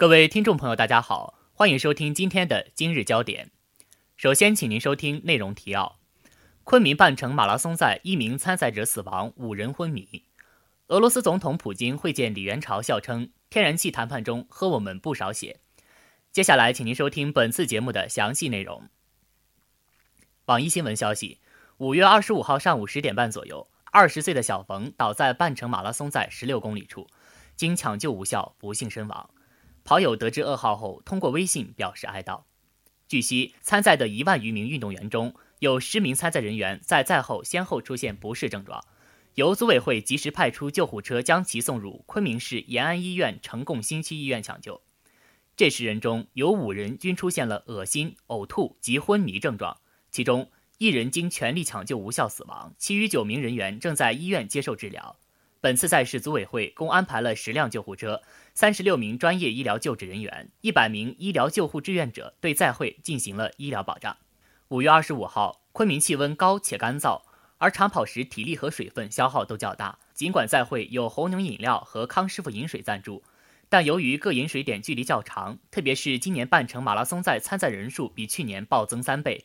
各位听众朋友，大家好，欢迎收听今天的今日焦点。首先，请您收听内容提要：昆明半程马拉松赛一名参赛者死亡，五人昏迷。俄罗斯总统普京会见李元朝，笑称天然气谈判中喝我们不少血。接下来，请您收听本次节目的详细内容。网易新闻消息，五月二十五号上午十点半左右，二十岁的小冯倒在半程马拉松赛十六公里处，经抢救无效，不幸身亡。跑友得知噩耗后，通过微信表示哀悼。据悉，参赛的一万余名运动员中有十名参赛人员在赛后先后出现不适症状。由组委会及时派出救护车将其送入昆明市延安医院呈贡新区医院抢救。这十人中有五人均出现了恶心、呕吐及昏迷症状，其中一人经全力抢救无效死亡，其余九名人员正在医院接受治疗。本次赛事组委会共安排了十辆救护车、三十六名专业医疗救治人员、一百名医疗救护志愿者，对赛会进行了医疗保障。五月二十五号，昆明气温高且干燥。而长跑时体力和水分消耗都较大。尽管赛会有红牛饮料和康师傅饮水赞助，但由于各饮水点距离较长，特别是今年半程马拉松赛参赛人数比去年暴增三倍，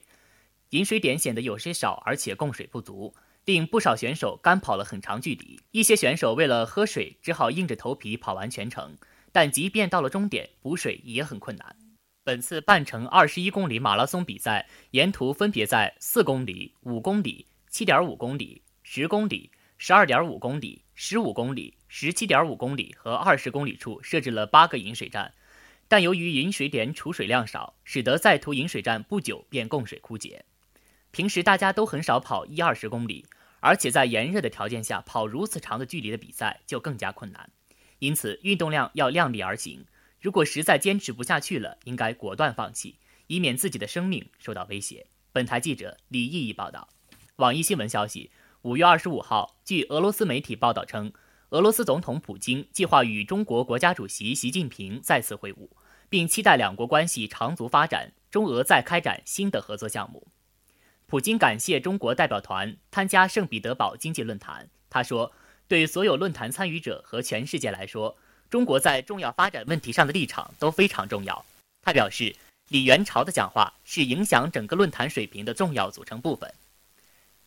饮水点显得有些少，而且供水不足，令不少选手干跑了很长距离。一些选手为了喝水，只好硬着头皮跑完全程。但即便到了终点，补水也很困难。本次半程二十一公里马拉松比赛，沿途分别在四公里、五公里。七点五公里、十公里、十二点五公里、十五公里、十七点五公里和二十公里处设置了八个饮水站，但由于饮水点储水量少，使得在途饮水站不久便供水枯竭。平时大家都很少跑一二十公里，而且在炎热的条件下跑如此长的距离的比赛就更加困难。因此，运动量要量力而行。如果实在坚持不下去了，应该果断放弃，以免自己的生命受到威胁。本台记者李毅毅报道。网易新闻消息，五月二十五号，据俄罗斯媒体报道称，俄罗斯总统普京计划与中国国家主席习近平再次会晤，并期待两国关系长足发展，中俄再开展新的合作项目。普京感谢中国代表团参加圣彼得堡经济论坛。他说：“对所有论坛参与者和全世界来说，中国在重要发展问题上的立场都非常重要。”他表示，李元朝的讲话是影响整个论坛水平的重要组成部分。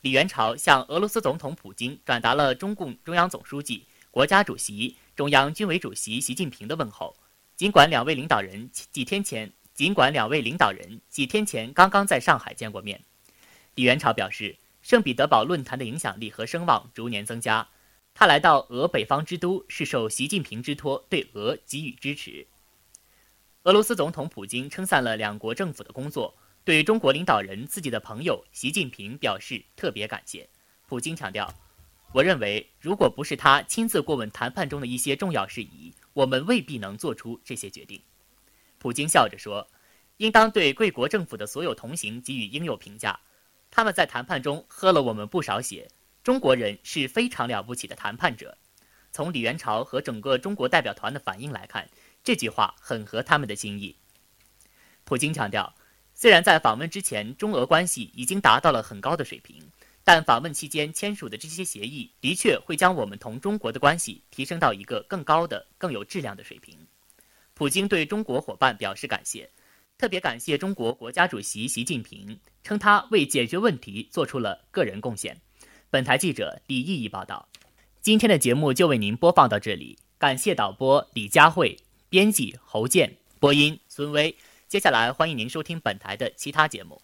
李元朝向俄罗斯总统普京转达了中共中央总书记、国家主席、中央军委主席习近平的问候。尽管两位领导人几天前，尽管两位领导人几天前刚刚在上海见过面，李元朝表示，圣彼得堡论坛的影响力和声望逐年增加。他来到俄北方之都，是受习近平之托，对俄给予支持。俄罗斯总统普京称赞了两国政府的工作。对中国领导人自己的朋友习近平表示特别感谢。普京强调：“我认为，如果不是他亲自过问谈判中的一些重要事宜，我们未必能做出这些决定。”普京笑着说：“应当对贵国政府的所有同行给予应有评价，他们在谈判中喝了我们不少血。中国人是非常了不起的谈判者。”从李元朝和整个中国代表团的反应来看，这句话很合他们的心意。普京强调。虽然在访问之前，中俄关系已经达到了很高的水平，但访问期间签署的这些协议的确会将我们同中国的关系提升到一个更高的、更有质量的水平。普京对中国伙伴表示感谢，特别感谢中国国家主席习近平，称他为解决问题做出了个人贡献。本台记者李毅毅报道。今天的节目就为您播放到这里，感谢导播李佳慧，编辑侯健，播音孙威。接下来，欢迎您收听本台的其他节目。